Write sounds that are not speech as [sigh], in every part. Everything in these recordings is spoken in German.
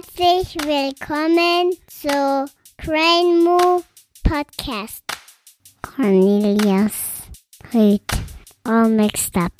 Herzlich willkommen zu Crane Podcast. Cornelius Rüth, all mixed up.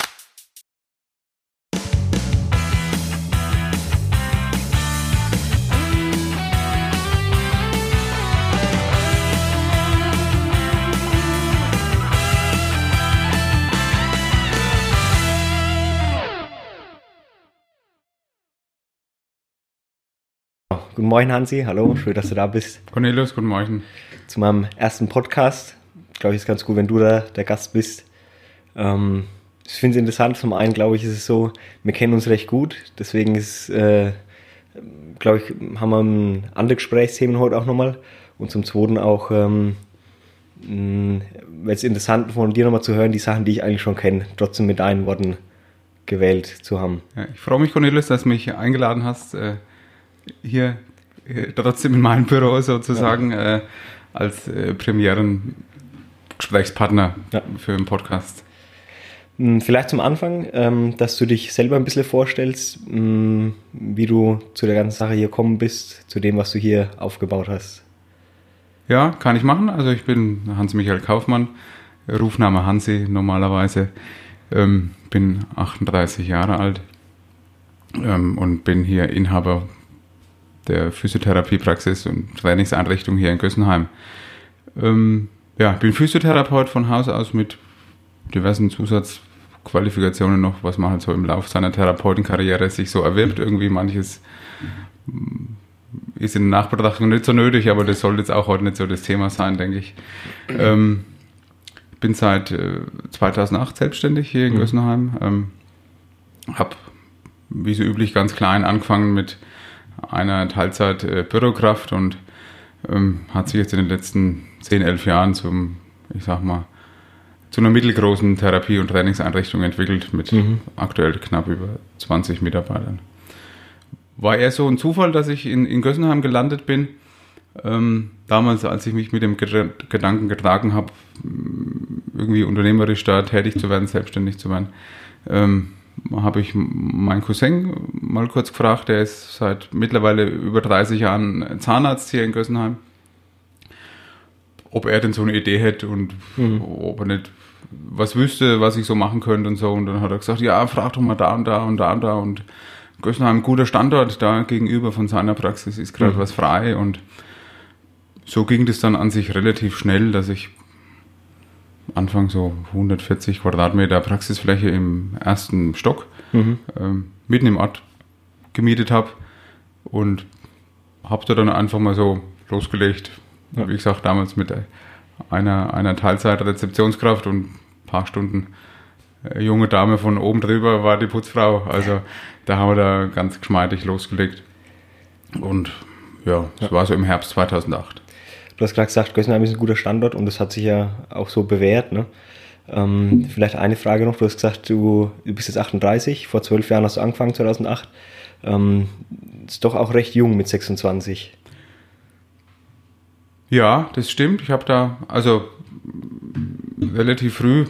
Guten Morgen, Hansi. Hallo, schön, dass du da bist. Cornelius, guten Morgen. Zu meinem ersten Podcast. Ich glaube, es ist ganz gut, wenn du da der Gast bist. Ähm, ich finde es interessant. Zum einen, glaube ich, ist es so, wir kennen uns recht gut. Deswegen ist, äh, glaube ich, haben wir ein andere Gesprächsthemen heute auch nochmal. Und zum zweiten auch, ähm, wäre es interessant von dir nochmal zu hören, die Sachen, die ich eigentlich schon kenne, trotzdem mit deinen Worten gewählt zu haben. Ja, ich freue mich, Cornelius, dass du mich eingeladen hast. Äh, hier trotzdem in meinem Büro sozusagen ja. äh, als äh, Premieren-Gesprächspartner ja. für den Podcast. Hm, vielleicht zum Anfang, ähm, dass du dich selber ein bisschen vorstellst, mh, hm, wie du zu der ganzen Sache hier gekommen bist, zu dem, was du hier aufgebaut hast. Ja, kann ich machen. Also ich bin Hans-Michael Kaufmann, Rufname Hansi normalerweise, ähm, bin 38 Jahre alt ähm, und bin hier Inhaber der Physiotherapiepraxis und Trainingseinrichtung hier in Gössenheim. Ähm, ja, bin Physiotherapeut von Haus aus mit diversen Zusatzqualifikationen noch, was man halt so im Laufe seiner Therapeutenkarriere sich so erwirbt. Irgendwie manches ist in der Nachbetrachtung nicht so nötig, aber das soll jetzt auch heute nicht so das Thema sein, denke ich. Ähm, bin seit äh, 2008 selbstständig hier in mhm. Gössenheim. Ähm, habe, wie so üblich, ganz klein angefangen mit einer Teilzeit äh, Bürokraft und ähm, hat sich jetzt in den letzten 10, 11 Jahren zum, ich sag mal, zu einer mittelgroßen Therapie- und Trainingseinrichtung entwickelt mit mhm. aktuell knapp über 20 Mitarbeitern. War eher so ein Zufall, dass ich in, in Gössenheim gelandet bin. Ähm, damals, als ich mich mit dem Gedanken getragen habe, irgendwie unternehmerisch da tätig zu werden, selbstständig zu werden, ähm, habe ich meinen Cousin mal kurz gefragt, der ist seit mittlerweile über 30 Jahren Zahnarzt hier in Gössenheim, ob er denn so eine Idee hätte und mhm. ob er nicht was wüsste, was ich so machen könnte und so. Und dann hat er gesagt, ja, frag doch mal da und da und da und da. Und Gössenheim, ein guter Standort da gegenüber von seiner Praxis, ist gerade mhm. was frei. Und so ging das dann an sich relativ schnell, dass ich Anfang so 140 Quadratmeter Praxisfläche im ersten Stock mhm. ähm, mitten im Ort gemietet habe und habe da dann einfach mal so losgelegt. Ja. Wie gesagt, damals mit einer, einer Teilzeit-Rezeptionskraft und ein paar Stunden äh, junge Dame von oben drüber war die Putzfrau. Also da haben wir da ganz geschmeidig losgelegt. Und ja, das ja. war so im Herbst 2008 du hast gerade gesagt, Gössenheim ist ein guter Standort und das hat sich ja auch so bewährt. Ne? Ähm, vielleicht eine Frage noch, du hast gesagt, du, du bist jetzt 38, vor zwölf Jahren hast du angefangen, 2008. Ähm, ist doch auch recht jung mit 26. Ja, das stimmt. Ich habe da also relativ früh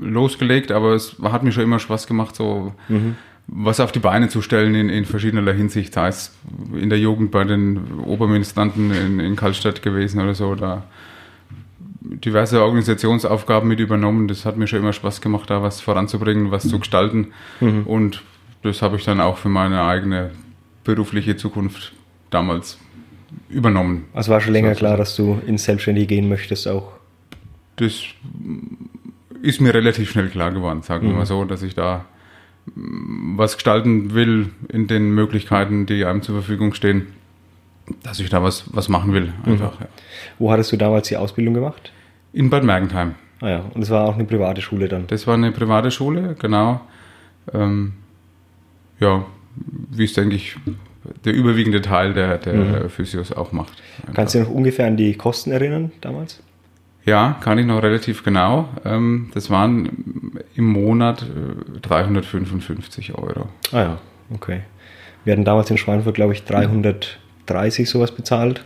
losgelegt, aber es hat mir schon immer Spaß gemacht, so mhm was auf die Beine zu stellen in, in verschiedener Hinsicht, sei es in der Jugend bei den Oberministranten in, in Karlstadt gewesen oder so, da diverse Organisationsaufgaben mit übernommen. Das hat mir schon immer Spaß gemacht, da was voranzubringen, was zu gestalten. Mhm. Und das habe ich dann auch für meine eigene berufliche Zukunft damals übernommen. Also war schon länger klar, dass du ins Selbstständige gehen möchtest auch? Das ist mir relativ schnell klar geworden, sagen wir mhm. mal so, dass ich da was gestalten will in den Möglichkeiten, die einem zur Verfügung stehen, dass ich da was, was machen will. Einfach, mhm. ja. Wo hattest du damals die Ausbildung gemacht? In Bad Mergentheim. Ah ja, und es war auch eine private Schule dann? Das war eine private Schule, genau. Ähm, ja, wie es, denke ich, der überwiegende Teil der, der mhm. Physios auch macht. Einfach. Kannst du dich noch ungefähr an die Kosten erinnern damals? Ja, kann ich noch relativ genau. Ähm, das waren im Monat 355 äh, Euro. Ah ja, okay. Wir hatten damals in Schweinfurt, glaube ich, 330 sowas bezahlt.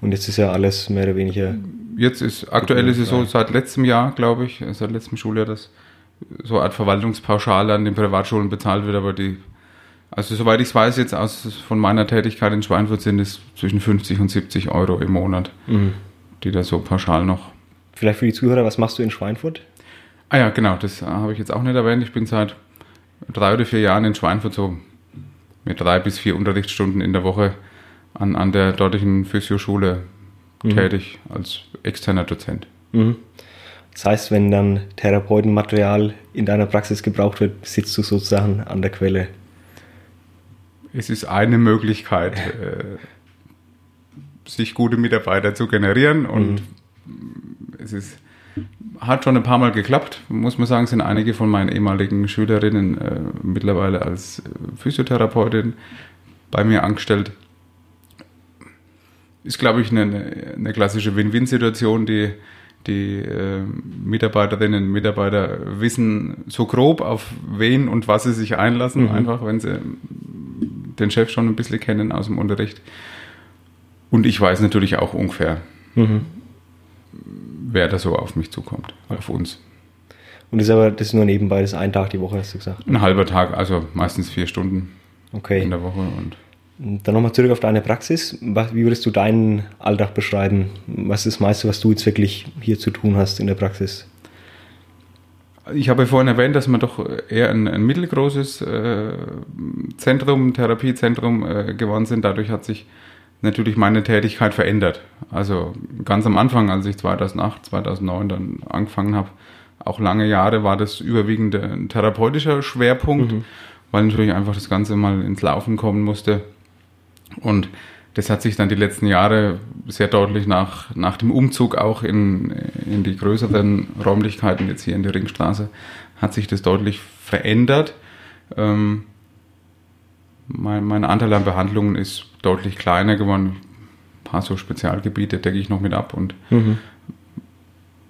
Und jetzt ist ja alles mehr oder weniger. Jetzt ist, aktuell ist es so, seit letztem Jahr, glaube ich, seit letztem Schuljahr, dass so eine Art Verwaltungspauschale an den Privatschulen bezahlt wird, aber die Also soweit ich weiß jetzt aus von meiner Tätigkeit in Schweinfurt sind es zwischen 50 und 70 Euro im Monat, Mhm. die da so pauschal noch. Vielleicht für die Zuhörer, was machst du in Schweinfurt? Ah ja, genau, das äh, habe ich jetzt auch nicht erwähnt. Ich bin seit drei oder vier Jahren in Schweinfurt so mit drei bis vier Unterrichtsstunden in der Woche an, an der dortigen Physioschule tätig als externer Dozent. Mhm. Das heißt, wenn dann Therapeutenmaterial in deiner Praxis gebraucht wird, sitzt du sozusagen an der Quelle. Es ist eine Möglichkeit, [laughs] äh, sich gute Mitarbeiter zu generieren und es ist, hat schon ein paar Mal geklappt, muss man sagen, sind einige von meinen ehemaligen Schülerinnen äh, mittlerweile als äh, Physiotherapeutin bei mir angestellt. Ist, glaube ich, eine, eine klassische Win-Win-Situation, die die äh, Mitarbeiterinnen und Mitarbeiter wissen so grob, auf wen und was sie sich einlassen, Mhm. einfach wenn sie den Chef schon ein bisschen kennen aus dem Unterricht. Und ich weiß natürlich auch ungefähr, Mhm. Wer da so auf mich zukommt, auf uns. Und das ist aber das ist nur nebenbei, das ist ein Tag die Woche, hast du gesagt. Ein halber Tag, also meistens vier Stunden Okay. in der Woche. Und Dann nochmal zurück auf deine Praxis. Wie würdest du deinen Alltag beschreiben? Was ist das meiste, was du jetzt wirklich hier zu tun hast in der Praxis? ich habe vorhin erwähnt, dass wir doch eher ein, ein mittelgroßes äh, Zentrum, Therapiezentrum äh, geworden sind. Dadurch hat sich natürlich meine Tätigkeit verändert. Also ganz am Anfang, als ich 2008, 2009 dann angefangen habe, auch lange Jahre war das überwiegend ein therapeutischer Schwerpunkt, weil natürlich einfach das Ganze mal ins Laufen kommen musste. Und das hat sich dann die letzten Jahre sehr deutlich nach, nach dem Umzug auch in, in die größeren Räumlichkeiten, jetzt hier in die Ringstraße, hat sich das deutlich verändert. Ähm, mein, mein Anteil an Behandlungen ist deutlich kleiner geworden. Ein paar so Spezialgebiete decke ich noch mit ab und Mhm.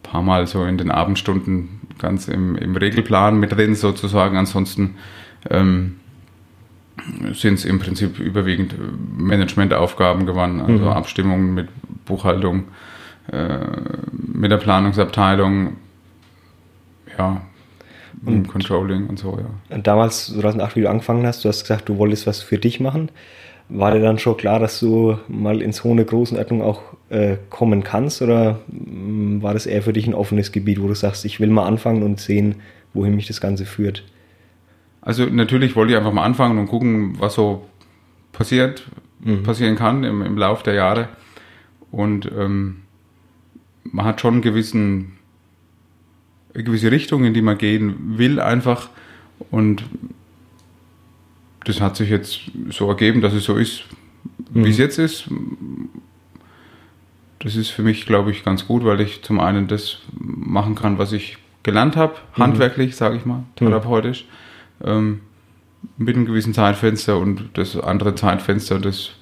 paar Mal so in den Abendstunden ganz im, im Regelplan mit drin sozusagen. Ansonsten ähm, sind es im Prinzip überwiegend äh, Managementaufgaben geworden, also Mhm. Abstimmungen mit Buchhaltung, äh, mit der Planungsabteilung, ja, Und- und Controlling und so, ja. Und damals, 2008, wie du angefangen hast, du hast gesagt, du wolltest was für dich machen. War dir dann schon klar, dass du mal in so eine Größenordnung auch äh, kommen kannst? Oder mh, war das eher für dich ein offenes Gebiet, wo du sagst, ich will mal anfangen und sehen, wohin mich das Ganze führt? Also natürlich wollte ich einfach mal anfangen und gucken, was so passiert, Mhm. passieren kann im, im Lauf der Jahre. Und ähm, man hat schon einen gewissen, gewisse Richtung, in die man gehen will einfach. Und das hat sich jetzt so ergeben, dass es so ist, wie Mhm. es jetzt ist. Das ist für mich, glaube ich, ganz gut, weil ich zum einen das machen kann, was ich gelernt habe, handwerklich, sage ich mal, therapeutisch, ähm, mit einem gewissen Zeitfenster und das andere Zeitfenster, das,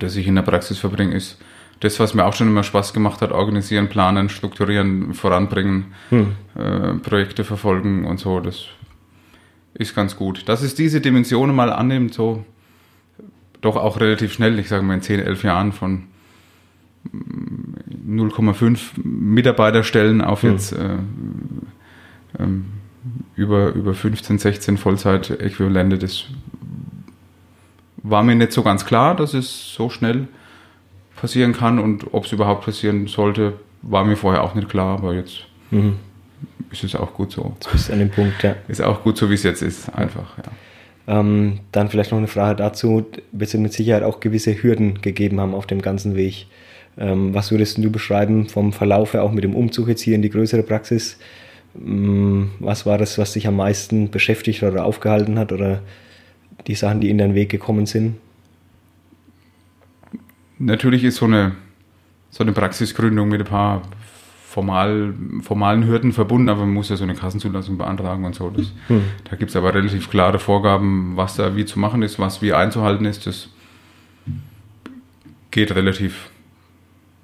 das ich in der Praxis verbringe, ist das, was mir auch schon immer Spaß gemacht hat, organisieren, planen, strukturieren, voranbringen, Hm. äh, Projekte verfolgen und so, das ist ganz gut. Dass es diese Dimensionen mal annimmt, so doch auch relativ schnell, ich sage mal in 10, 11 Jahren von mm, 0,5 Mitarbeiterstellen auf Hm. jetzt äh, ähm, über, über 15, 16 Vollzeit-Äquivalente, das war mir nicht so ganz klar, dass es so schnell passieren kann und ob es überhaupt passieren sollte, war mir vorher auch nicht klar, aber jetzt Mhm. ist es auch gut so. Jetzt bist du an dem Punkt, ja. Ist auch gut so, wie es jetzt ist, einfach, ja. Ähm, dann vielleicht noch eine Frage dazu. Wird es mit Sicherheit auch gewisse Hürden gegeben haben auf dem ganzen Weg. Ähm, was würdest du beschreiben vom Verlauf her, auch mit dem Umzug jetzt hier in die größere Praxis? Ähm, was war das, was dich am meisten beschäftigt oder aufgehalten hat oder die Sachen, die in deinen Weg gekommen sind? Natürlich ist so eine, so eine Praxisgründung mit ein paar formal, formalen Hürden verbunden, aber man muss ja so eine Kassenzulassung beantragen und so. Das, Hm. Da gibt es aber relativ klare Vorgaben, was da wie zu machen ist, was wie einzuhalten ist. Das geht relativ,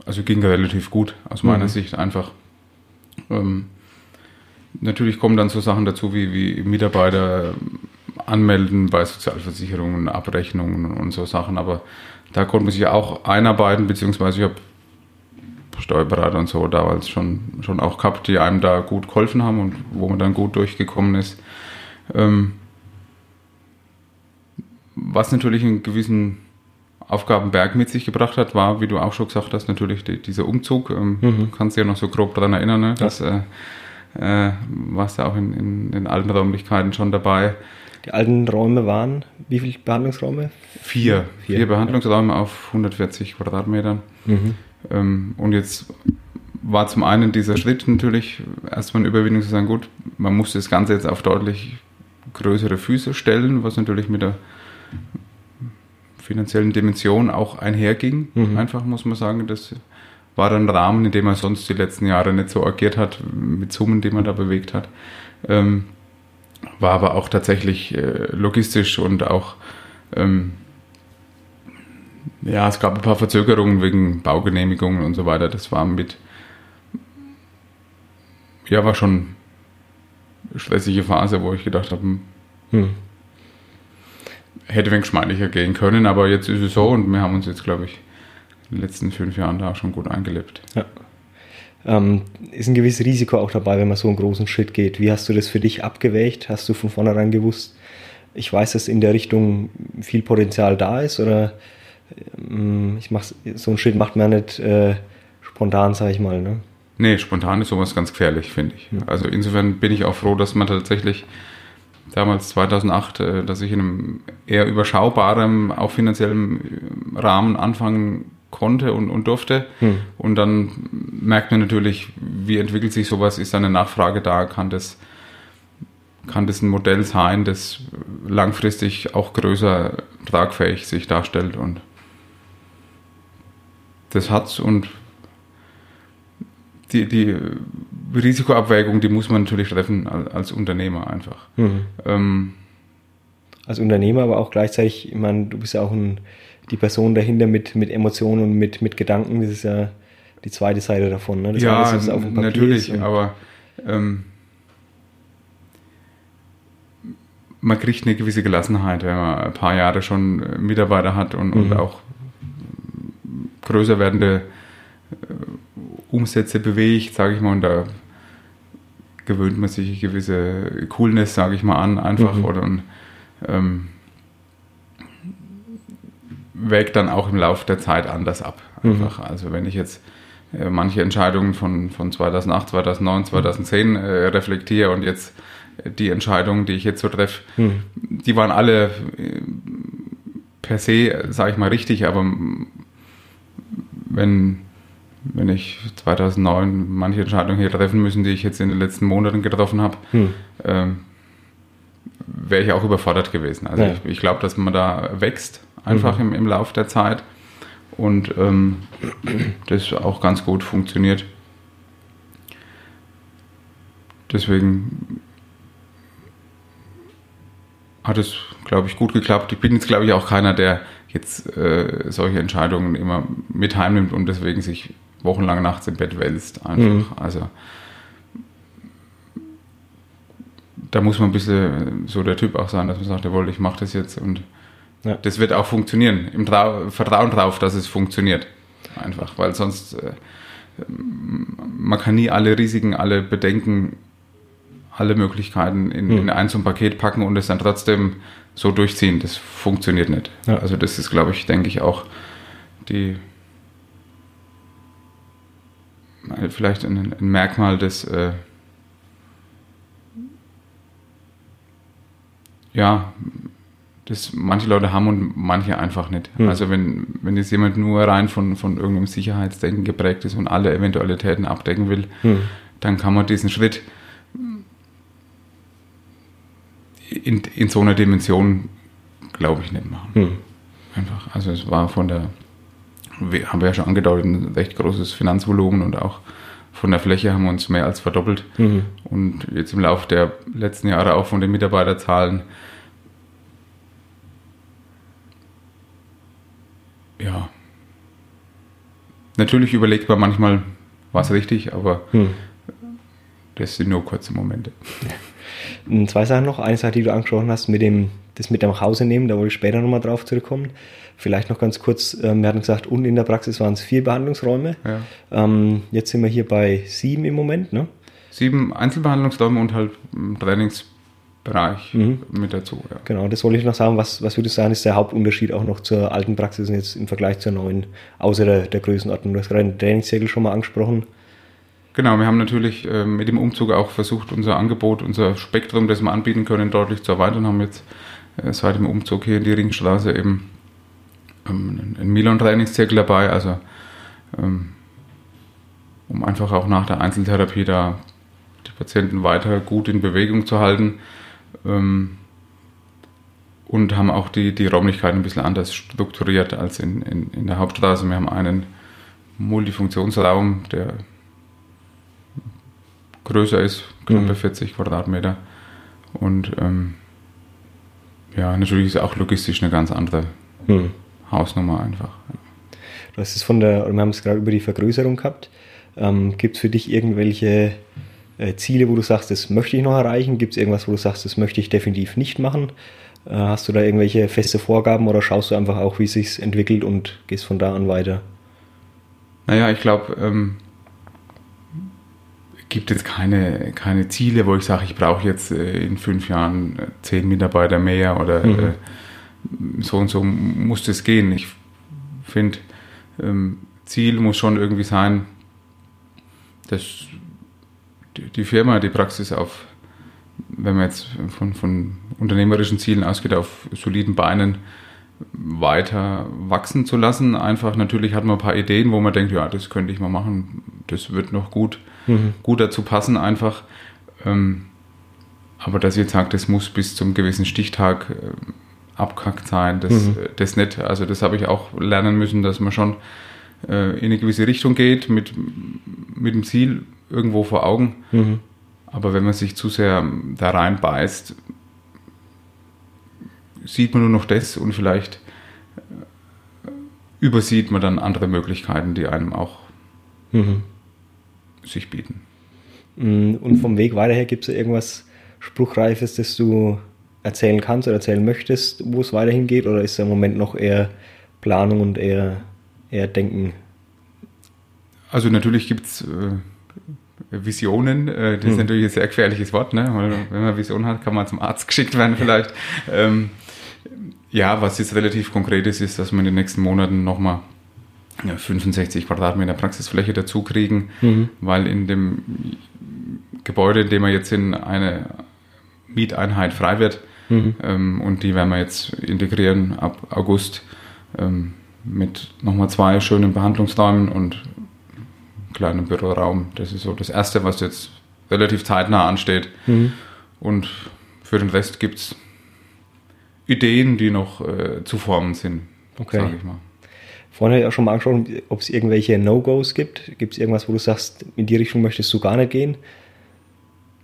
also ging relativ gut aus meiner Mhm. Sicht einfach. Ähm, natürlich kommen dann so Sachen dazu wie, wie Mitarbeiter anmelden bei Sozialversicherungen, Abrechnungen und so Sachen, aber da konnte man sich auch einarbeiten, beziehungsweise ich habe Steuerberater und so damals schon, schon auch gehabt, die einem da gut geholfen haben und wo man dann gut durchgekommen ist. Ähm, was natürlich einen gewissen Aufgabenberg mit sich gebracht hat, war, wie du auch schon gesagt hast, natürlich die, dieser Umzug. Ähm, Mhm. Du kannst dich ja noch so grob daran erinnern, ne? dass äh, äh, warst ja auch in, in den alten Räumlichkeiten schon dabei. Die alten Räume waren, wie viele Behandlungsräume? Vier, Vier, vier, Behandlungsräume auf 140 Quadratmetern. Mhm. Ähm, und jetzt war zum einen dieser Schritt natürlich erstmal eine Überwindung zu sagen, gut, man muss das Ganze jetzt auf deutlich größere Füße stellen, was natürlich mit der finanziellen Dimension auch einherging. Mhm. Einfach muss man sagen, das war ein Rahmen, in dem man sonst die letzten Jahre nicht so agiert hat, mit Summen, die man da bewegt hat. Ähm, war aber auch tatsächlich äh, logistisch und auch ähm, ja, es gab ein paar Verzögerungen wegen Baugenehmigungen und so weiter. Das war mit ja, war schon eine stressige Phase, wo ich gedacht habe, hm, Hm. hätte wenig geschmeidiger gehen können, aber jetzt ist es so und wir haben uns jetzt, glaube ich, in den letzten fünf Jahren da schon gut eingelebt. Ähm, ist ein gewisses Risiko auch dabei, wenn man so einen großen Schritt geht. Wie hast du das für dich abgewägt? Hast du von vornherein gewusst, ich weiß, dass in der Richtung viel Potenzial da ist oder ähm, ich mach, so einen Schritt macht man nicht äh, spontan, sage ich mal. Ne? Nee, spontan ist sowas ganz gefährlich, finde ich. Also insofern bin ich auch froh, dass man tatsächlich damals 2008, äh, dass ich in einem eher überschaubaren, auch finanziellen äh, Rahmen anfangen konnte und, und durfte. Hm. Und dann merkt man natürlich, wie entwickelt sich sowas, ist da eine Nachfrage da, kann das, kann das ein Modell sein, das langfristig auch größer tragfähig sich darstellt und das hat's und die, die Risikoabwägung, die muss man natürlich treffen als, Unternehmer einfach. Mhm. Ähm, Als Unternehmer, aber auch gleichzeitig, ich meine, du bist ja auch ein, die Person dahinter mit, mit Emotionen und mit, mit Gedanken, das ist ja die zweite Seite davon. Ne? Das ja, was auf dem Papier natürlich, und- aber ähm, man kriegt eine gewisse Gelassenheit, wenn man ein paar Jahre schon Mitarbeiter hat und, und Mhm. auch größer werdende äh, Umsätze bewegt, sage ich mal, und da gewöhnt man sich eine gewisse Coolness, sage ich mal, an, einfach Mhm. oder und, ähm, wägt dann auch im Laufe der Zeit anders ab. Einfach. Also wenn ich jetzt äh, manche Entscheidungen von, von 2008, 2009, 2010 äh, reflektiere und jetzt äh, die Entscheidungen, die ich jetzt so treffe, Mhm. die waren alle äh, per se, sage ich mal, richtig, aber wenn, wenn ich 2009 manche Entscheidungen hier treffen müssen, die ich jetzt in den letzten Monaten getroffen habe, Hm. ähm, wäre ich auch überfordert gewesen. Also Ja. ich, ich glaube, dass man da wächst einfach im, im Laufe der Zeit und ähm, das auch ganz gut funktioniert. Deswegen hat es, glaube ich, gut geklappt. Ich bin jetzt, glaube ich, auch keiner, der jetzt äh, solche Entscheidungen immer mit heimnimmt und deswegen sich wochenlang nachts im Bett wälzt. Einfach. Also da muss man ein bisschen so der Typ auch sein, dass man sagt, jawohl, ich mache das jetzt und Ja. das wird auch funktionieren. Im Trau Vertrauen drauf, dass es funktioniert. Einfach, weil sonst äh, man kann nie alle Risiken, alle Bedenken, alle Möglichkeiten in, Hm. in ein so ein Paket packen und es dann trotzdem so durchziehen. Das funktioniert nicht. Ja. Also das ist, glaube ich, denke ich auch die vielleicht ein, ein Merkmal des äh, ja, das manche Leute haben und manche einfach nicht. Hm. Also wenn, wenn jetzt jemand nur rein von, von irgendeinem Sicherheitsdenken geprägt ist und alle Eventualitäten abdecken will, Hm. dann kann man diesen Schritt in, in so einer Dimension, glaube ich, nicht machen. Hm. Einfach. Also es war von der, wir haben ja schon angedeutet, ein recht großes Finanzvolumen und auch von der Fläche haben wir uns mehr als verdoppelt. Mhm. Und jetzt im Laufe der letzten Jahre auch von den Mitarbeiterzahlen. Ja. Natürlich überlegt man manchmal, was richtig, aber Hm. das sind nur kurze Momente. Und Zwei Sachen noch. Eine Sache, die du angesprochen hast, mit dem, das mit nach Hause nehmen, da wollte ich später nochmal drauf zurückkommen. Vielleicht noch ganz kurz, ähm, wir hatten gesagt, unten in der Praxis waren es vier Behandlungsräume. Ja. Ähm, jetzt sind wir hier bei sieben im Moment, ne? Sieben Einzelbehandlungsräume und halt ähm, Bereich Mhm. mit dazu. Ja. Genau, das wollte ich noch sagen. Was, was würdest du sagen, ist der Hauptunterschied auch noch zur alten Praxis jetzt im Vergleich zur neuen, außer der, der Größenordnung? Du hast gerade den Trainingszirkel schon mal angesprochen. Genau, wir haben natürlich äh, mit dem Umzug auch versucht, unser Angebot, unser Spektrum, das wir anbieten können, deutlich zu erweitern. Haben jetzt äh, seit dem Umzug hier in die Ringstraße eben ähm, einen Milan-Trainingszirkel dabei, also ähm, um einfach auch nach der Einzeltherapie da die Patienten weiter gut in Bewegung zu halten. Ähm, und haben auch die, die Räumlichkeiten ein bisschen anders strukturiert als in, in, in der Hauptstraße. Wir haben einen Multifunktionsraum, der größer ist, knapp Mhm. 40 Quadratmeter. Und ähm, ja, natürlich ist auch logistisch eine ganz andere Hm. Hausnummer einfach. Du hast es von der, wir haben es gerade über die Vergrößerung gehabt. Ähm, Gibt es für dich irgendwelche äh, Ziele, wo du sagst, das möchte ich noch erreichen? Gibt es irgendwas, wo du sagst, das möchte ich definitiv nicht machen? Äh, hast du da irgendwelche feste Vorgaben oder schaust du einfach auch, wie es sich entwickelt und gehst von da an weiter? Naja, ich glaube, ähm, gibt jetzt keine, keine Ziele, wo ich sage, ich brauche jetzt äh, in fünf Jahren äh, zehn Mitarbeiter mehr oder Mhm. äh, so und so muss das gehen. Ich finde, ähm, Ziel muss schon irgendwie sein, dass die, die Firma, die Praxis auf, wenn man jetzt von, von unternehmerischen Zielen ausgeht, auf soliden Beinen weiter wachsen zu lassen. Einfach natürlich hat man ein paar Ideen, wo man denkt, ja, das könnte ich mal machen, das wird noch gut, Mhm. gut dazu passen einfach. Ähm, aber dass ich jetzt sage, das muss bis zum gewissen Stichtag äh, abkackt sein, das, Mhm. äh, das nicht. Also das habe ich auch lernen müssen, dass man schon äh, in eine gewisse Richtung geht, mit, mit dem Ziel irgendwo vor Augen. Mhm. Aber wenn man sich zu sehr da reinbeißt, sieht man nur noch das und vielleicht äh, übersieht man dann andere Möglichkeiten, die einem auch Mhm. sich bieten. Mm, Und vom Weg weiterher gibt es irgendwas Spruchreifes, das du erzählen kannst oder erzählen möchtest, wo es weiterhin geht? Oder ist im Moment noch eher Planung und eher, eher Denken? Also natürlich gibt es äh, Visionen, äh, das ist Hm. natürlich ein sehr gefährliches Wort, ne? weil wenn man Vision hat, kann man zum Arzt [laughs] geschickt werden vielleicht. Ähm, ja, was jetzt relativ konkret ist, ist, dass wir in den nächsten Monaten nochmal 65 Quadratmeter Praxisfläche dazu kriegen, Mhm. weil in dem Gebäude, in dem wir jetzt sind, eine Mieteinheit frei wird Mhm. ähm, und die werden wir jetzt integrieren ab August ähm, mit nochmal zwei schönen Behandlungsräumen und kleinen Büroraum. Das ist so das Erste, was jetzt relativ zeitnah ansteht. Mhm. Und für den Rest gibt es Ideen, die noch äh, zu formen sind, Okay. sage ich mal. Vorhin habe ich auch schon mal angeschaut, ob es irgendwelche No-Gos gibt. Gibt es irgendwas, wo du sagst, in die Richtung möchtest du gar nicht gehen?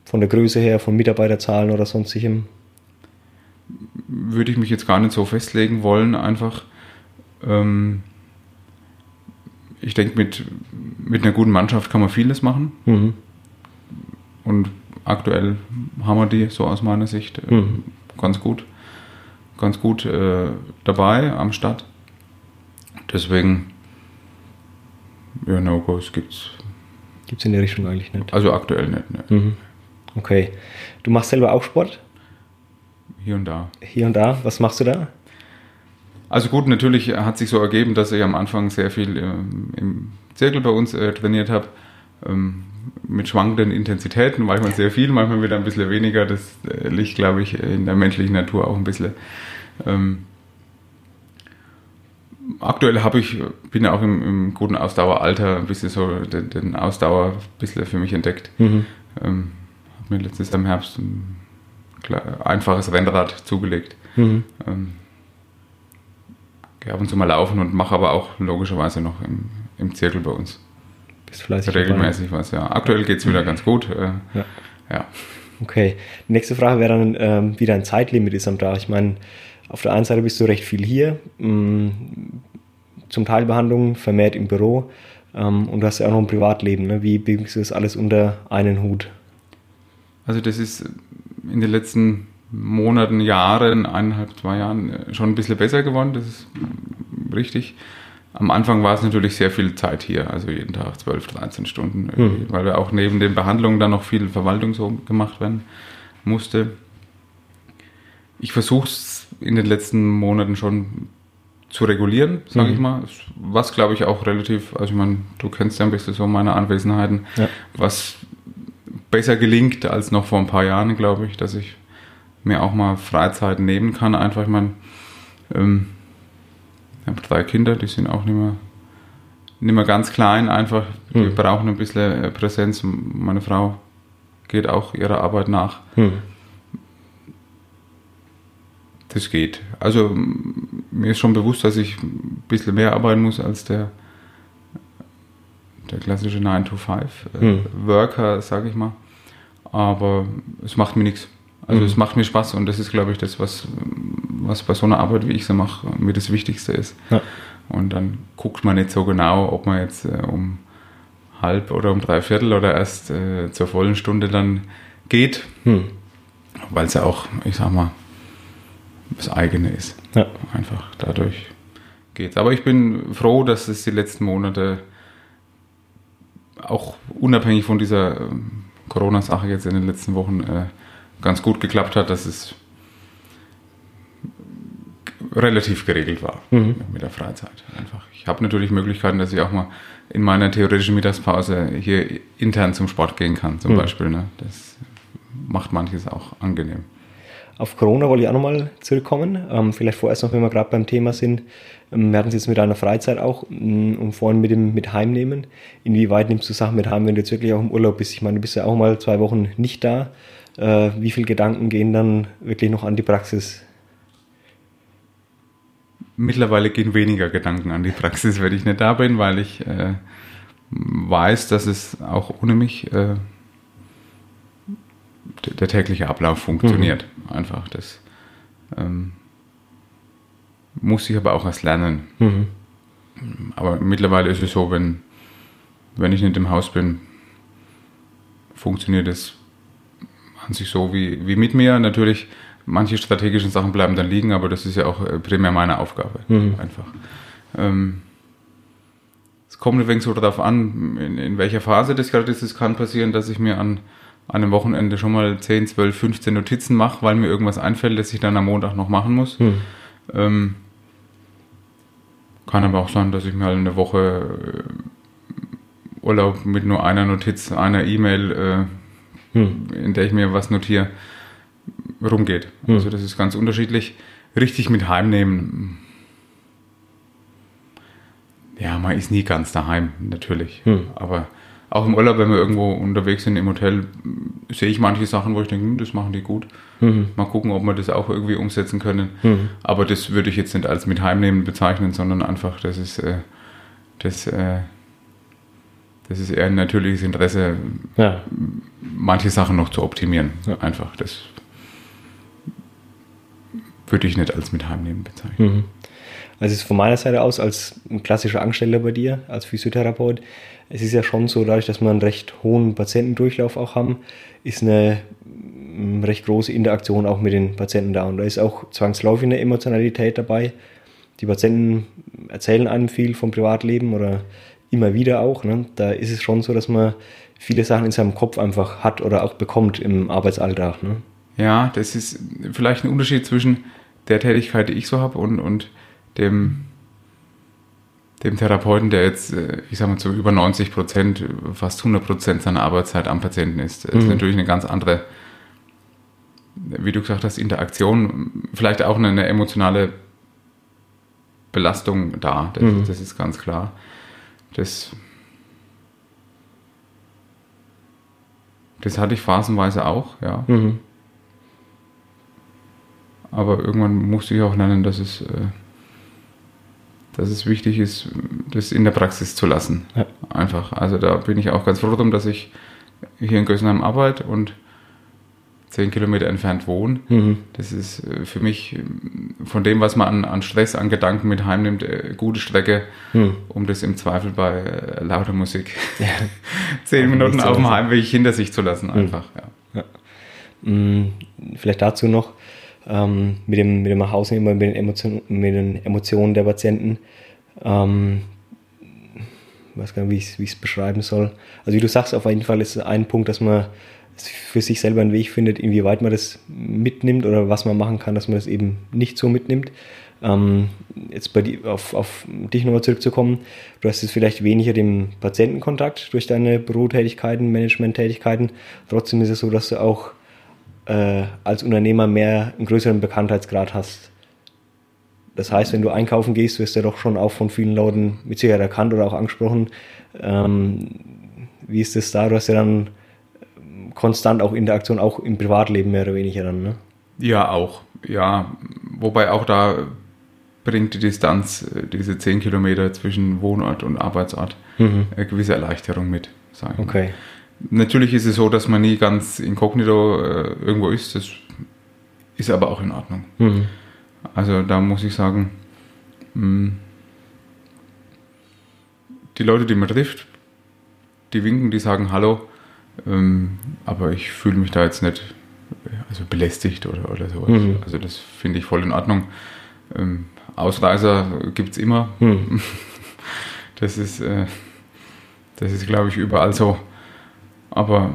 Von der Größe her, von Mitarbeiterzahlen oder sonstigem? Würde ich mich jetzt gar nicht so festlegen wollen, einfach. Ähm, ich denke, mit, mit einer guten Mannschaft kann man vieles machen. Mhm. Und aktuell haben wir die, so aus meiner Sicht, äh, Mhm. ganz gut, ganz gut äh, dabei am Start. Deswegen, ja, No-Gos gibt es Gibt es in der Richtung eigentlich nicht. also aktuell nicht. Ne? Mhm. Okay. Du machst selber auch Sport? Hier und da. Hier und da. Was machst du da? Also gut, natürlich hat sich so ergeben, dass ich am Anfang sehr viel ähm, im Zirkel bei uns äh, trainiert habe. Ähm, mit schwankenden Intensitäten, manchmal sehr viel, manchmal wieder ein bisschen weniger. Das äh, liegt, glaube ich, in der menschlichen Natur auch ein bisschen. Ähm, aktuell habe ich, bin ja auch im, im guten Ausdaueralter ein bisschen so den, den Ausdauer ein bisschen für mich entdeckt. Mhm. Ähm, habe mir letztes Jahr im Herbst ein einfaches Rennrad zugelegt. Mhm. Ähm, gehe ab und zu mal laufen und mache aber auch logischerweise noch im, im Zirkel bei uns Bist fleißig dabei. regelmäßig was. Ja. Aktuell geht es wieder ganz gut. Äh, Ja. ja. Okay. Die nächste Frage wäre dann, ähm, wie dein Zeitlimit ist am Tag. Ich meine, auf der einen Seite bist du recht viel hier, mh, zum Teil Behandlungen, vermehrt im Büro ähm, und du hast ja auch noch ein Privatleben. Ne? Wie bringst du das alles unter einen Hut? Also das ist in den letzten Monaten, Jahren, eineinhalb, zwei Jahren äh, schon ein bisschen besser geworden. Das ist mm, richtig. Am Anfang war es natürlich sehr viel Zeit hier, also jeden Tag 12, 13 Stunden, irgendwie, weil wir auch neben den Behandlungen dann noch viel Verwaltung so gemacht werden musste. ich versuche es in den letzten Monaten schon zu regulieren, sage Mhm. ich mal. Was glaube ich auch relativ, also ich meine, du kennst ja ein bisschen so meine Anwesenheiten, Ja. was besser gelingt als noch vor ein paar Jahren, glaube ich, dass ich mir auch mal Freizeit nehmen kann. Einfach, ich meine, ähm, ich habe drei Kinder, die sind auch nicht mehr, nicht mehr ganz klein, einfach, die Mhm. brauchen ein bisschen äh, Präsenz. Meine Frau geht auch ihrer Arbeit nach. Hm. Das geht. Also mir ist schon bewusst, dass ich ein bisschen mehr arbeiten muss als der, der klassische 9-to-5-Worker, sage ich mal. Aber es macht mir nichts. Also Mhm. es macht mir Spaß und das ist, glaube ich, das, was, was bei so einer Arbeit, wie ich sie mache, mir das Wichtigste ist. Ja. Und dann guckt man nicht so genau, ob man jetzt äh, um halb oder um drei Viertel oder erst äh, zur vollen Stunde dann geht, Hm. weil es ja auch, ich sag mal, das eigene ist. Ja. Einfach dadurch geht's. Aber ich bin froh, dass es die letzten Monate auch unabhängig von dieser ähm, Corona-Sache jetzt in den letzten Wochen äh, ganz gut geklappt hat, dass es relativ geregelt war Mhm. mit der Freizeit. Einfach. Ich habe natürlich Möglichkeiten, dass ich auch mal in meiner theoretischen Mittagspause hier intern zum Sport gehen kann, zum Mhm. Beispiel. Ne? Das macht manches auch angenehm. Auf Corona wollte ich auch nochmal zurückkommen. Ähm, vielleicht vorerst noch, wenn wir gerade beim Thema sind. Ähm, wir hatten es jetzt mit deiner Freizeit auch mh, und vorhin mit dem mit Heimnehmen. Inwieweit nimmst du Sachen mit heim, wenn du jetzt wirklich auch im Urlaub bist? Ich meine, du bist ja auch mal zwei Wochen nicht da. Äh, wie viele Gedanken gehen dann wirklich noch an die Praxis? Mittlerweile gehen weniger Gedanken an die Praxis, wenn ich nicht da bin, weil ich äh, weiß, dass es auch ohne mich äh, der, tägliche Ablauf funktioniert. Einfach das ähm, muss ich aber auch erst lernen. Mhm. Aber mittlerweile ist es so, wenn, wenn ich nicht im Haus bin, funktioniert es an sich so wie, wie mit mir. Natürlich, manche strategischen Sachen bleiben dann liegen, aber das ist ja auch äh, primär meine Aufgabe. Mhm. Einfach. Ähm, es kommt ein wenig so darauf an, in, in welcher Phase das gerade ist. Es kann passieren, dass ich mir an einem Wochenende schon mal 10, 12, 15 Notizen mache, weil mir irgendwas einfällt, das ich dann am Montag noch machen muss. Mhm. Ähm, kann aber auch sein, dass ich mir halt eine Woche äh, Urlaub mit nur einer Notiz, einer E-Mail, äh, Hm. in der ich mir was notiere, rumgeht. Hm. Also das ist ganz unterschiedlich. Richtig mit heimnehmen. Ja, man ist nie ganz daheim, natürlich. Hm. Aber auch im Urlaub, wenn wir irgendwo unterwegs sind im Hotel, sehe ich manche Sachen, wo ich denke, hm, das machen die gut. Mhm. Mal gucken, ob wir das auch irgendwie umsetzen können. Mhm. Aber das würde ich jetzt nicht als mit heimnehmen bezeichnen, sondern einfach, das ist, äh, das, äh, das ist eher ein natürliches Interesse, Ja. manche Sachen noch zu optimieren. Ja. Einfach, das würde ich nicht als mit heimnehmen bezeichnen. Mhm. Also es ist von meiner Seite aus als ein klassischer Angestellter bei dir, als Physiotherapeut, es ist ja schon so, dadurch, dass wir einen recht hohen Patientendurchlauf auch haben, ist eine recht große Interaktion auch mit den Patienten da. Und da ist auch zwangsläufig eine Emotionalität dabei. Die Patienten erzählen einem viel vom Privatleben oder immer wieder auch. Ne? Da ist es schon so, dass man viele Sachen in seinem Kopf einfach hat oder auch bekommt im Arbeitsalltag. Ne? Ja, das ist vielleicht ein Unterschied zwischen der Tätigkeit, die ich so habe und, und dem, dem Therapeuten, der jetzt, äh, ich sag mal, zu über 90 Prozent, fast 100 Prozent seiner Arbeitszeit am Patienten ist. Das ist Mhm. natürlich eine ganz andere, wie du gesagt hast, Interaktion, vielleicht auch eine, eine emotionale Belastung da. Das, Mhm. das ist ganz klar. Das, das hatte ich phasenweise auch, ja. Mhm. Aber irgendwann musste ich auch lernen, dass es, äh, dass es wichtig ist, das in der Praxis zu lassen. Ja. Einfach. Also da bin ich auch ganz froh drum, dass ich hier in Gössenheim arbeite und zehn Kilometer entfernt wohne. Mhm. Das ist äh, für mich äh, von dem, was man an, an Stress, an Gedanken mit heimnimmt, äh, gute Strecke, Mhm. um das im Zweifel bei äh, lauter Musik Ja. [laughs] zehn Minuten auf dem. Heimweg hinter sich zu lassen. Einfach. Ja. Mm, Vielleicht dazu noch ähm, mit dem, mit dem Hausnehmen, mit den, Emotion, mit den Emotionen der Patienten. Ähm, ich weiß gar nicht, wie ich es beschreiben soll. Also wie du sagst, auf jeden Fall ist ein Punkt, dass man für sich selber einen Weg findet, inwieweit man das mitnimmt oder was man machen kann, dass man das eben nicht so mitnimmt. Ähm, jetzt bei die, auf, auf dich nochmal zurückzukommen, du hast jetzt vielleicht weniger den Patientenkontakt durch deine Bürotätigkeiten, Managementtätigkeiten. Trotzdem ist es so, dass du auch äh, als Unternehmer mehr einen größeren Bekanntheitsgrad hast. Das heißt, wenn du einkaufen gehst, wirst du doch schon auch von vielen Leuten mit Sicherheit erkannt oder auch angesprochen. Ähm, wie ist das da? Du hast ja dann konstant auch Interaktion, auch im Privatleben mehr oder weniger dann, ne? Ja, auch. Ja, wobei auch da bringt die Distanz, äh, diese 10 Kilometer zwischen Wohnort und Arbeitsort, mhm. eine gewisse Erleichterung mit. Sagen. Okay. Natürlich ist es so, dass man nie ganz inkognito äh, irgendwo ist. Das ist aber auch in Ordnung. Mhm. Also da muss ich sagen, mh, hm, die Leute, die man trifft, die winken, die sagen Hallo, ähm, aber ich fühle mich da jetzt nicht also belästigt oder, oder sowas. Mhm. Also das finde ich voll in Ordnung. Ähm, Ausreißer gibt es immer. Hm. [laughs] Das ist, äh, das ist, glaube ich, überall so. Aber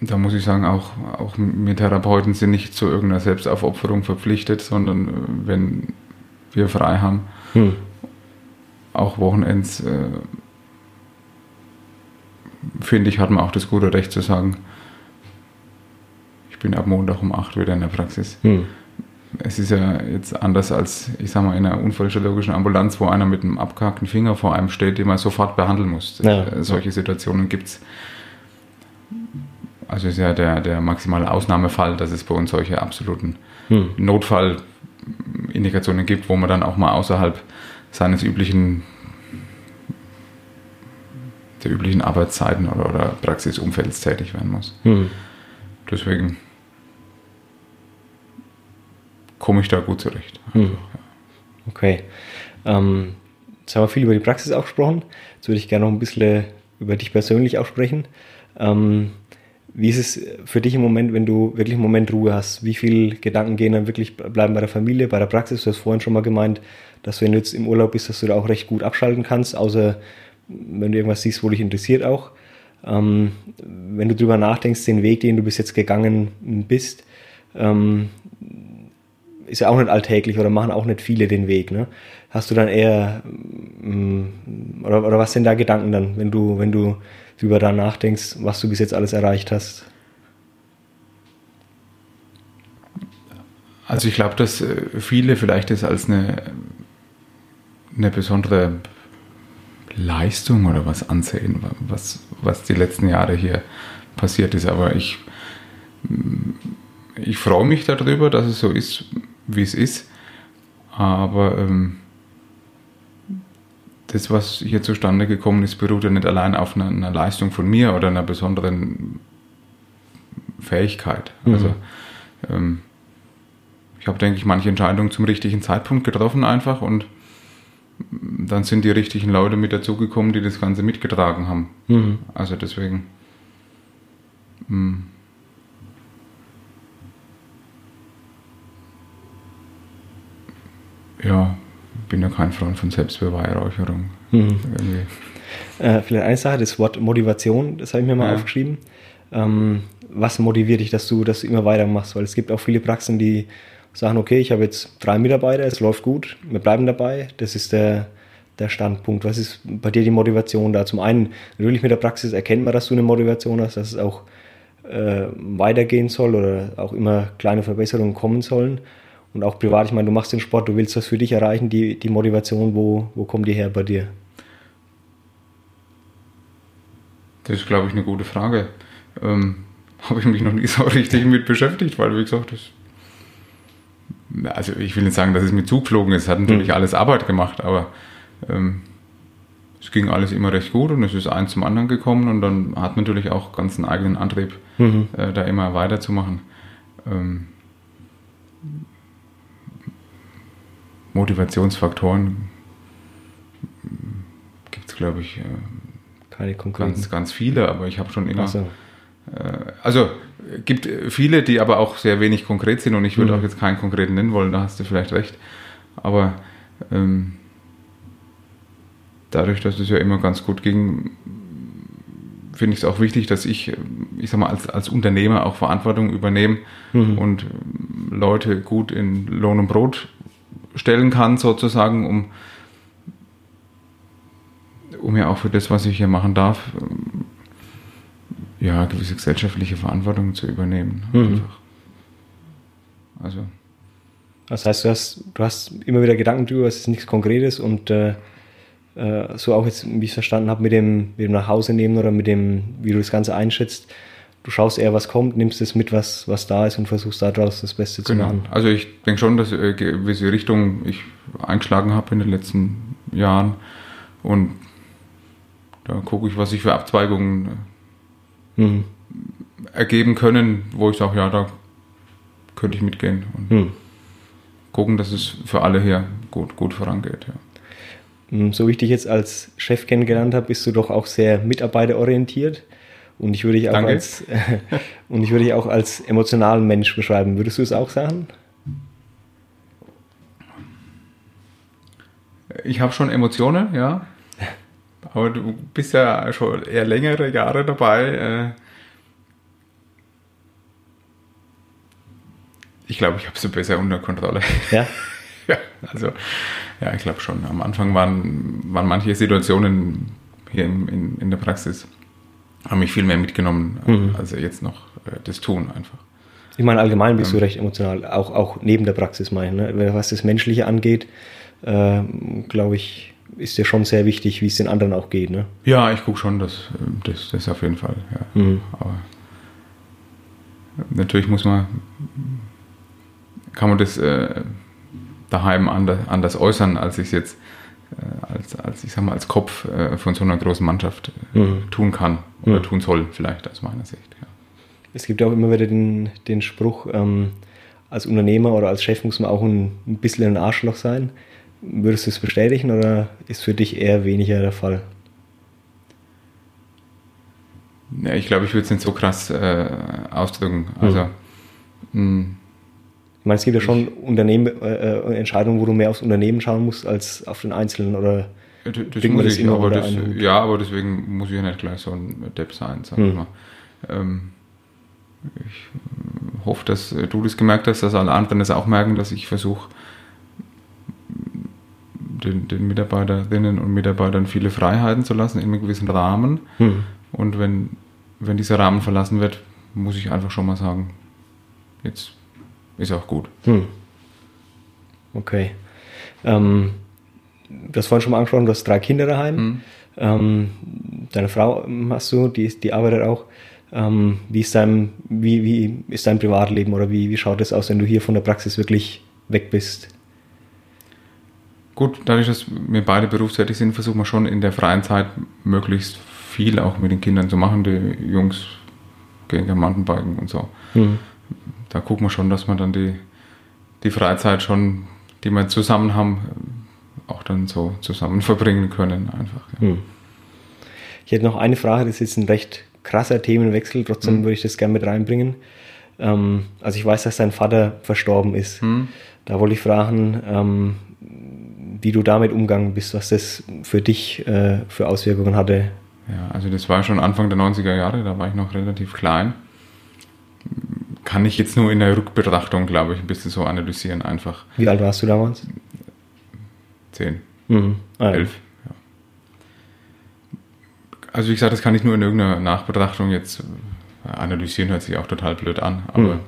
da muss ich sagen, auch, auch wir Therapeuten sind nicht zu irgendeiner Selbstaufopferung verpflichtet, sondern äh, wenn wir frei haben, hm. auch Wochenends, äh, finde ich, hat man auch das gute Recht zu sagen, ich bin ab Montag um 8 wieder in der Praxis. Hm es ist ja jetzt anders als, ich sag mal, in einer unfallchirurgischen Ambulanz, wo einer mit einem abgehackten Finger vor einem steht, den man sofort behandeln muss. Ja. Äh, solche Situationen gibt es. Also ist ja der, der maximale Ausnahmefall, dass es bei uns solche absoluten hm. Notfallindikationen gibt, wo man dann auch mal außerhalb seines üblichen der üblichen Arbeitszeiten oder, oder Praxisumfelds tätig werden muss. Hm. Deswegen komme ich da gut zurecht. Also, hm. Okay. Ähm, jetzt haben wir viel über die Praxis auch gesprochen. Jetzt würde ich gerne noch ein bisschen über dich persönlich auch sprechen. Ähm, wie ist es für dich im Moment, wenn du wirklich einen Moment Ruhe hast? Wie viele Gedanken gehen dann wirklich, bleiben bei der Familie, bei der Praxis? Du hast vorhin schon mal gemeint, dass wenn du jetzt im Urlaub bist, dass du da auch recht gut abschalten kannst, außer wenn du irgendwas siehst, wo dich interessiert auch. Ähm, wenn du drüber nachdenkst, den Weg, den du bis jetzt gegangen bist, ähm, ist ja auch nicht alltäglich oder machen auch nicht viele den Weg. Ne? Hast du dann eher mm, oder, oder was sind da Gedanken dann, wenn du, wenn du über da nachdenkst, was du bis jetzt alles erreicht hast? Also ich glaube, dass äh, viele vielleicht das als eine, eine besondere Leistung oder was ansehen, was, was die letzten Jahre hier passiert ist. Aber ich, ich freue mich darüber, dass es so ist, wie es ist. Aber ähm, das, was hier zustande gekommen ist, beruht ja nicht allein auf einer, einer Leistung von mir oder einer besonderen Fähigkeit. Mhm. Also ähm, ich habe, denke ich, manche Entscheidungen zum richtigen Zeitpunkt getroffen einfach und dann sind die richtigen Leute mit dazugekommen, die das Ganze mitgetragen haben. Mhm. Also deswegen. Mh, mm, ja, bin ja kein Freund von Selbstbeweihräucherung. Mhm. Äh, vielleicht eine Sache, das Wort Motivation, das habe ich mir mal ja. aufgeschrieben. Ähm, was motiviert dich, dass du das immer weitermachst? Weil es gibt auch viele Praxen, die sagen, okay, ich habe jetzt drei Mitarbeiter, es läuft gut, wir bleiben dabei. Das ist der, der Standpunkt. Was ist bei dir die Motivation da? Zum einen, natürlich mit der Praxis erkennt man, dass du eine Motivation hast, dass es auch äh, weitergehen soll oder auch immer kleine Verbesserungen kommen sollen und auch privat, ich meine, du machst den Sport, du willst das für dich erreichen, die, die Motivation, wo, wo kommt die her bei dir? Das ist, glaube ich, eine gute Frage. Ähm, [laughs] Habe ich mich noch nie so richtig mit beschäftigt, weil, wie gesagt, das. Also, ich will nicht sagen, dass es mir zugeflogen ist. Hat natürlich mhm. alles Arbeit gemacht, aber ähm, es ging alles immer recht gut und es ist eins zum anderen gekommen und dann hat man natürlich auch ganz einen eigenen Antrieb, mhm. äh, da immer weiterzumachen. Ähm, Motivationsfaktoren gibt es, glaube ich, äh, keine konkreten. Ganz, ganz viele, aber ich habe schon immer. So. Äh, also gibt viele, die aber auch sehr wenig konkret sind und ich würde mhm. auch jetzt keinen konkreten nennen wollen, da hast du vielleicht recht. Aber ähm, dadurch, dass es ja immer ganz gut ging, finde ich es auch wichtig, dass ich, ich sag mal, als, als Unternehmer auch Verantwortung übernehme Mhm. und Leute gut in Lohn und Brot stellen kann, sozusagen, um, um ja auch für das, was ich hier machen darf, ähm, ja, gewisse gesellschaftliche Verantwortung zu übernehmen. Mhm. Einfach. Also, Das heißt, du hast, du hast immer wieder Gedanken drüber, es ist nichts Konkretes und äh, äh, so auch jetzt, wie ich es verstanden habe, mit dem, mit dem nach Hause nehmen oder mit dem, wie du das Ganze einschätzt. Du schaust eher, was kommt, nimmst es mit, was, was da ist und versuchst daraus das Beste zu Genau. machen. Also ich denke schon, dass äh, gewisse Richtung ich eingeschlagen habe in den letzten Jahren und da gucke ich, was sich für Abzweigungen Mhm. ergeben können, wo ich sage, ja, da könnte ich mitgehen und Mhm. gucken, dass es für alle hier gut, gut vorangeht. Ja. Mm, So wie ich dich jetzt als Chef kennengelernt habe, bist du doch auch sehr mitarbeiterorientiert. Und ich würde dich auch Danke. als [laughs] und ich würde dich auch als emotionalen Mensch beschreiben. Würdest du es auch sagen? Ich habe schon Emotionen, ja. Aber du bist ja schon eher längere Jahre dabei. Ich glaube, ich habe sie besser unter Kontrolle. Ja. [laughs] Ja, also, ja, ich glaube schon. Am Anfang waren, waren manche Situationen hier in, in, in der Praxis, haben mich viel mehr mitgenommen, Mhm. als jetzt noch äh, das tun einfach. Ich meine, allgemein bist Ähm. du recht emotional, auch, auch neben der Praxis meine. Ne? Was das Menschliche angeht, äh, glaube ich, ist dir schon sehr wichtig, wie es den anderen auch geht. Ne? Ja, ich gucke schon, dass, äh, das, das auf jeden Fall. Ja. Mhm. Aber natürlich muss man, kann man das äh, daheim anders, anders äußern, als ich es jetzt äh, als, als, ich sag mal, als Kopf äh, von so einer großen Mannschaft äh, Mhm. tun kann oder Mhm. tun soll, vielleicht aus meiner Sicht. Ja. Es gibt ja auch immer wieder den, den Spruch, ähm, als Unternehmer oder als Chef muss man auch ein, ein bisschen ein Arschloch sein. Würdest du es bestätigen oder ist für dich eher weniger der Fall? Ja, ich glaube, ich würde es nicht so krass äh, ausdrücken. Also, mh, Ich meine, es gibt ja schon Unternehmen, äh, äh, Entscheidungen, wo du mehr aufs Unternehmen schauen musst als auf den Einzelnen oder das, das muss das ich, immer aber das, ja, aber deswegen muss ich ja nicht gleich so ein Depp sein, sag Hm. ich mal. Ähm, ich äh, hoffe, dass du das gemerkt hast, dass alle anderen das auch merken, dass ich versuche, den, den Mitarbeiterinnen und Mitarbeitern viele Freiheiten zu lassen in einem gewissen Rahmen. Hm. Und wenn, wenn dieser Rahmen verlassen wird, muss ich einfach schon mal sagen, jetzt ist auch gut. Hm. Okay. Ähm, du hast vorhin schon mal angesprochen, du hast drei Kinder daheim. Hm. Ähm, deine Frau hast du, die, die arbeitet auch. Ähm, wie, ist dein, wie, wie ist dein Privatleben oder wie, wie schaut es aus, wenn du hier von der Praxis wirklich weg bist? Gut, dadurch, dass wir beide berufstätig sind, versuchen wir schon in der freien Zeit möglichst viel auch mit den Kindern zu machen. Die Jungs gehen ja Mountainbiken und so. Hm. Da gucken wir schon, dass wir dann die, die Freizeit schon, die wir zusammen haben, auch dann so zusammen [laughs] verbringen können einfach. Ja. Hm. Ich hätte noch eine Frage, das ist jetzt ein recht krasser Themenwechsel, trotzdem Hm. würde ich das gerne mit reinbringen. Ähm, also ich weiß, dass dein Vater verstorben ist. Hm. Da wollte ich fragen, ähm, wie du damit umgegangen bist, was das für dich äh, für Auswirkungen hatte. Ja, also das war schon Anfang der 90er Jahre, da war ich noch relativ klein. Kann ich jetzt nur in der Rückbetrachtung, glaube ich, ein bisschen so analysieren, einfach. Wie alt warst du damals? Zehn. Mhm. Ah. Elf. Ja. Also wie gesagt, das kann ich nur in irgendeiner Nachbetrachtung jetzt äh, analysieren, hört sich auch total blöd an. Aber Mhm.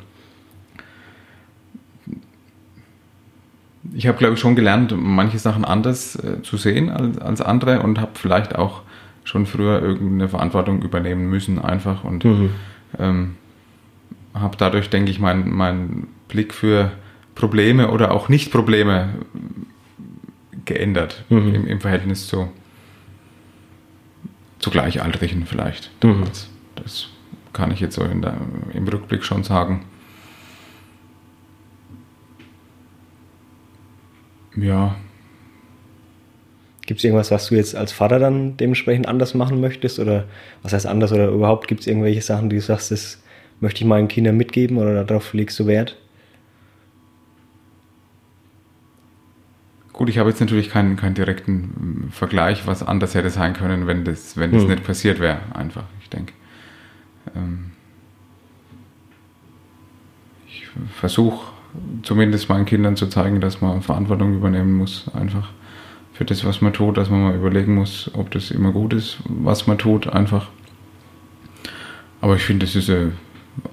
Ich habe, glaube ich, schon gelernt, manche Sachen anders äh, zu sehen als, als andere und habe vielleicht auch schon früher irgendeine Verantwortung übernehmen müssen einfach und Mhm. ähm, habe dadurch, denke ich, meinen mein Blick für Probleme oder auch Nicht-Probleme geändert Mhm. im, im Verhältnis zu, zu Gleichaltrigen vielleicht. Mhm. damals. Das kann ich jetzt so in der, im Rückblick schon sagen. Ja, Gibt es irgendwas, was du jetzt als Vater dann dementsprechend anders machen möchtest? Oder was heißt anders? Oder überhaupt gibt es irgendwelche Sachen, die du sagst, das möchte ich meinen Kindern mitgeben oder darauf legst du Wert? Gut, ich habe jetzt natürlich keinen, keinen direkten äh, Vergleich, was anders hätte sein können, wenn das, wenn das Hm. nicht passiert wäre, einfach, ich denke. Ähm, ich versuche zumindest meinen Kindern zu zeigen, dass man Verantwortung übernehmen muss, einfach für das, was man tut, dass man mal überlegen muss, ob das immer gut ist, was man tut, einfach. Aber ich finde, das ist eine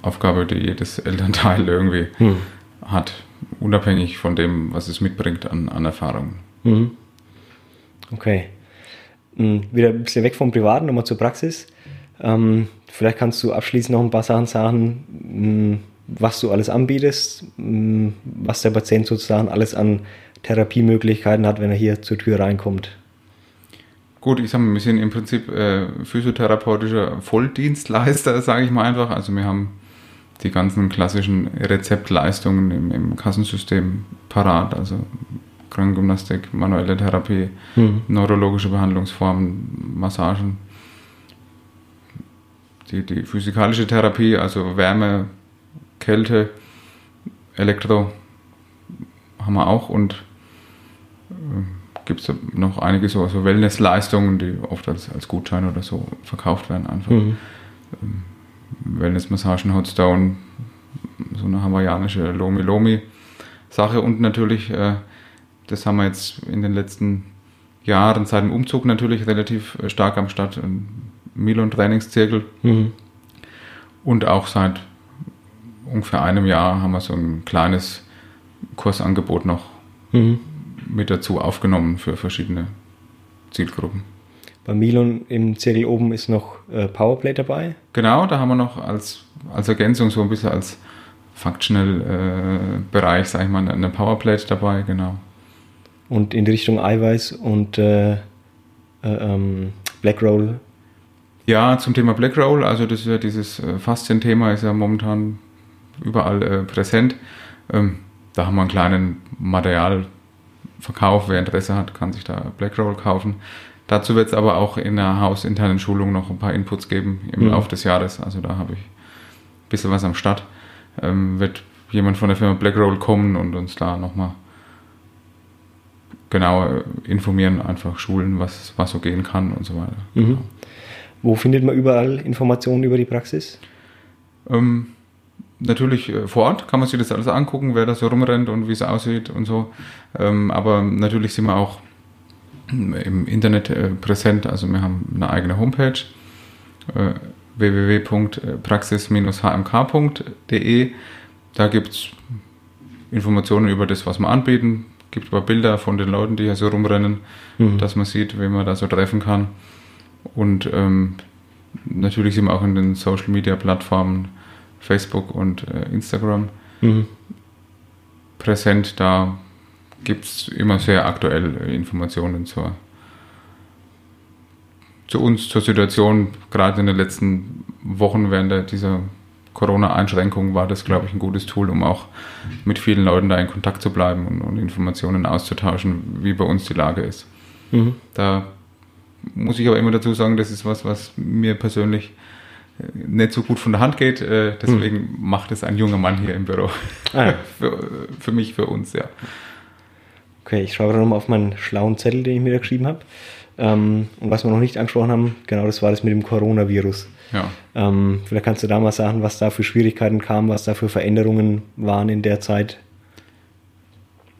Aufgabe, die jedes [laughs] Elternteil irgendwie Hm. hat, unabhängig von dem, was es mitbringt an, an Erfahrungen. Mhm. Okay. Mhm. Wieder ein bisschen weg vom Privaten, nochmal zur Praxis. Ähm, vielleicht kannst du abschließend noch ein paar Sachen sagen, mh, was du alles anbietest, mh, was der Patient sozusagen alles an Therapiemöglichkeiten hat, wenn er hier zur Tür reinkommt. Gut, ich sag mal, wir sind im Prinzip äh, physiotherapeutischer Volldienstleister, [laughs] sage ich mal einfach. Also wir haben die ganzen klassischen Rezeptleistungen im, im Kassensystem parat, also Krankengymnastik, manuelle Therapie, Mhm. neurologische Behandlungsformen, Massagen. Die, die physikalische Therapie, also Wärme, Kälte, Elektro haben wir auch und gibt es noch einige so, so Wellnessleistungen, die oft als, als Gutschein oder so verkauft werden einfach. Mhm. Wellnessmassagen, Hotstone, so eine hawaiianische Lomi-Lomi-Sache und natürlich, äh, das haben wir jetzt in den letzten Jahren seit dem Umzug natürlich relativ äh, stark am Start, ein Milon-Trainingszirkel Mhm. und auch seit ungefähr einem Jahr haben wir so ein kleines Kursangebot noch Mhm. mit dazu aufgenommen für verschiedene Zielgruppen. Bei Milon im Zirkel oben ist noch äh, Powerplay dabei. Genau, da haben wir noch als, als Ergänzung so ein bisschen als Functional-Bereich, sag ich mal, eine Powerplate dabei, genau. Und in die Richtung Eiweiß und äh, äh, ähm, Black Roll. Ja, zum Thema Black Roll, also das ist ja dieses äh, Faszien-Thema, ist ja momentan überall äh, präsent. Ähm, da haben wir einen kleinen Materialverkauf. Wer Interesse hat, kann sich da Black Roll kaufen. Dazu wird es aber auch in der hausinternen Schulung noch ein paar Inputs geben im Mhm. Laufe des Jahres. Also da habe ich ein bisschen was am Start. Ähm, wird jemand von der Firma Black Roll kommen und uns da nochmal genauer informieren, einfach schulen, was, was so gehen kann und so weiter. Mhm. Wo findet man überall Informationen über die Praxis? Ähm, natürlich äh, vor Ort kann man sich das alles angucken, wer da so rumrennt und wie es aussieht und so. Ähm, aber natürlich sind wir auch im Internet äh, präsent. Also wir haben eine eigene Homepage äh, www.praxis-hmk.de. Da gibt es Informationen über das, was wir anbieten. Gibt ein paar Bilder von den Leuten, die hier so rumrennen, Mhm. dass man sieht, wen man da so treffen kann. Und ähm, natürlich sind wir auch in den Social Media Plattformen Facebook und äh, Instagram Mhm. präsent. Da gibt es immer sehr aktuell äh, Informationen zur, zu uns, zur Situation. Gerade in den letzten Wochen während der, dieser Corona-Einschränkung war das, glaube ich, ein gutes Tool, um auch mit vielen Leuten da in Kontakt zu bleiben und, und Informationen auszutauschen, wie bei uns die Lage ist. Mhm. Da muss ich aber immer dazu sagen, das ist was, was mir persönlich nicht so gut von der Hand geht. Äh, Deswegen macht es ein junger Mann hier im Büro. Ah, [laughs] für, für mich, für uns, ja. Okay, ich schaue nochmal auf meinen schlauen Zettel, den ich mir da geschrieben habe. Ähm, und was wir noch nicht angesprochen haben, genau das war das mit dem Coronavirus. ja. Ähm, vielleicht kannst du da mal sagen, was da für Schwierigkeiten kamen, was da für Veränderungen waren in der Zeit.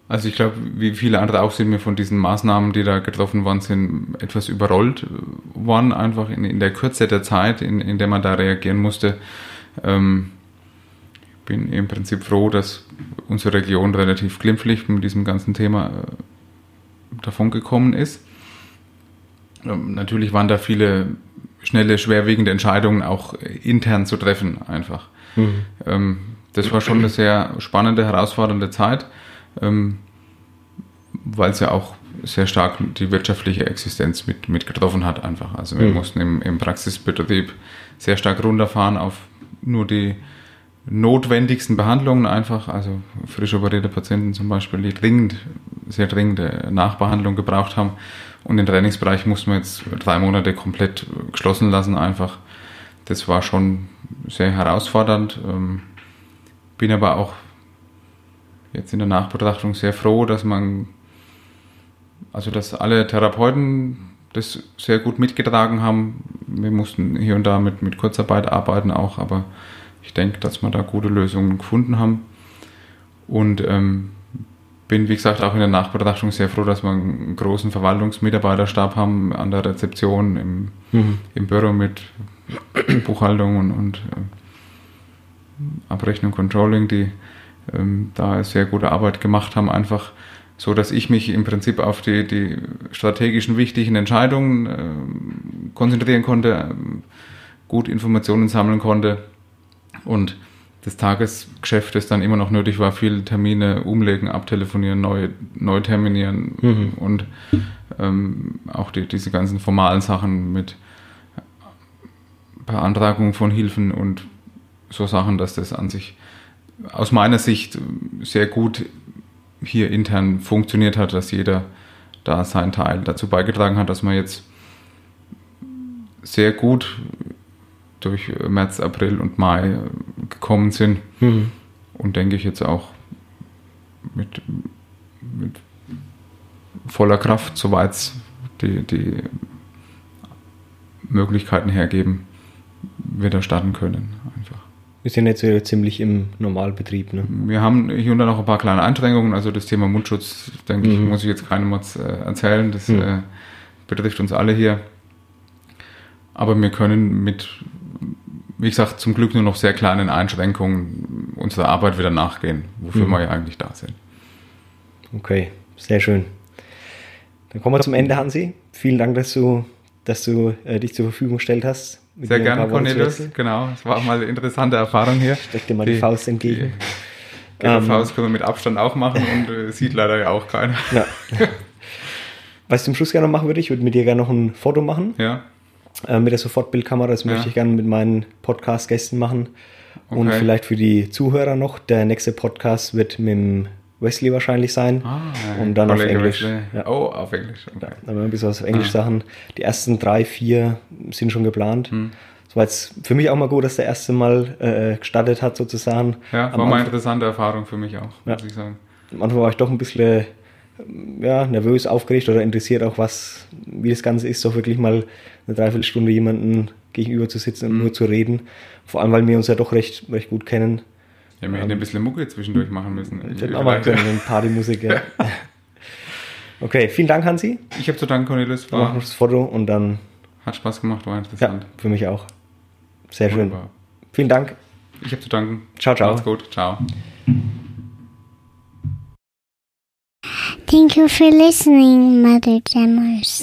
Also ich glaube, wie viele andere auch sind wir von diesen Maßnahmen, die da getroffen worden sind, etwas überrollt worden, einfach in, in der Kürze der Zeit, in, in der man da reagieren musste. Ähm, bin im Prinzip froh, dass unsere Region relativ glimpflich mit diesem ganzen Thema äh, davon gekommen ist. Ähm, natürlich waren da viele schnelle, schwerwiegende Entscheidungen auch intern zu treffen, einfach. Ähm, das war schon eine sehr spannende, herausfordernde Zeit, ähm, weil es ja auch sehr stark die wirtschaftliche Existenz mit, mit getroffen hat, einfach. Also wir Mhm. mussten im, im Praxisbetrieb sehr stark runterfahren auf nur die notwendigsten Behandlungen einfach, also frisch operierte Patienten zum Beispiel, die dringend, sehr dringende Nachbehandlung gebraucht haben. Und den Trainingsbereich mussten wir jetzt drei Monate komplett geschlossen lassen einfach. Das war schon sehr herausfordernd. Ähm, bin aber auch jetzt in der Nachbetrachtung sehr froh, dass man also dass alle Therapeuten das sehr gut mitgetragen haben. Wir mussten hier und da mit, mit Kurzarbeit arbeiten auch, aber ich denke, dass wir da gute Lösungen gefunden haben. Und ähm, bin, wie gesagt, auch in der Nachbetrachtung sehr froh, dass wir einen großen Verwaltungsmitarbeiterstab haben an der Rezeption, im, Mhm. im Büro mit Buchhaltung und, und äh, Abrechnung, Controlling, die ähm, da sehr gute Arbeit gemacht haben, einfach so, dass ich mich im Prinzip auf die, die strategischen wichtigen Entscheidungen ähm, konzentrieren konnte, ähm, gut Informationen sammeln konnte und das Tagesgeschäft, das dann immer noch nötig war, viele Termine umlegen, abtelefonieren, neu, neu terminieren Mhm. und ähm, auch die, diese ganzen formalen Sachen mit Beantragung von Hilfen und so Sachen, dass das an sich aus meiner Sicht sehr gut hier intern funktioniert hat, dass jeder da seinen Teil dazu beigetragen hat, dass man jetzt sehr gut durch März, April und Mai gekommen sind Mhm. und denke ich jetzt auch mit, mit voller Kraft, soweit es die, die Möglichkeiten hergeben, wieder starten können. Einfach. Wir sind jetzt wieder ziemlich im Normalbetrieb, ne? Wir haben hier und da noch ein paar kleine Einschränkungen, also das Thema Mundschutz, denke ich, Mhm. muss ich jetzt keinem Mutz, äh, erzählen, das Mhm. äh, betrifft uns alle hier. Aber wir können mit, wie gesagt, zum Glück nur noch sehr kleinen Einschränkungen unserer Arbeit wieder nachgehen, wofür Mhm. wir ja eigentlich da sind. Okay, sehr schön. Dann kommen wir zum Ende, Hansi. Vielen Dank, dass du, dass du äh, dich zur Verfügung gestellt hast. Sehr gerne, Cornelius. Genau, es war auch mal eine interessante Erfahrung hier. Steck dir mal die, Faust entgegen. Die Ähm, Faust können wir mit Abstand aufmachen und äh, sieht leider ja auch keiner. Ja. [laughs] Was ich zum Schluss gerne noch machen würde, ich würde mit dir gerne noch ein Foto machen Ja, äh, mit der Sofortbildkamera. Das Ja. möchte ich gerne mit meinen Podcast-Gästen machen. Und Okay. vielleicht für die Zuhörer noch. Der nächste Podcast wird mit dem Wesley wahrscheinlich sein. ah, Und dann auf Englisch. Ja. Oh, auf Englisch. Okay. Werden wir ein bisschen was auf Englisch Ah. Sachen. Die ersten drei, vier sind schon geplant. Hm. Es war jetzt für mich auch mal gut, dass der erste Mal äh, gestartet hat, sozusagen. Ja, Am war mal eine Anfang- interessante Erfahrung für mich auch, Ja. muss ich sagen. Am Anfang war ich doch ein bisschen ähm, ja, nervös, aufgeregt oder interessiert auch, was, wie das Ganze ist, doch wirklich mal eine Dreiviertelstunde jemanden gegenüber zu sitzen und Mhm. nur zu reden. Vor allem, weil wir uns ja doch recht, recht gut kennen. Ja, wir hätten ein bisschen Mucke zwischendurch machen müssen. Ich hätte auch mal können, eine Partymusik. Ja. [laughs] Okay, vielen Dank, Hansi. Ich habe zu danken, Cornelius. Dann machen wir War, das Foto und dann, hat Spaß gemacht, war ja, interessant. für mich auch. Sehr schön. Wunderbar. Vielen Dank. Ich habe zu danken. Ciao, ciao. Macht's gut. Ciao. Thank you for listening, Mother Jammers.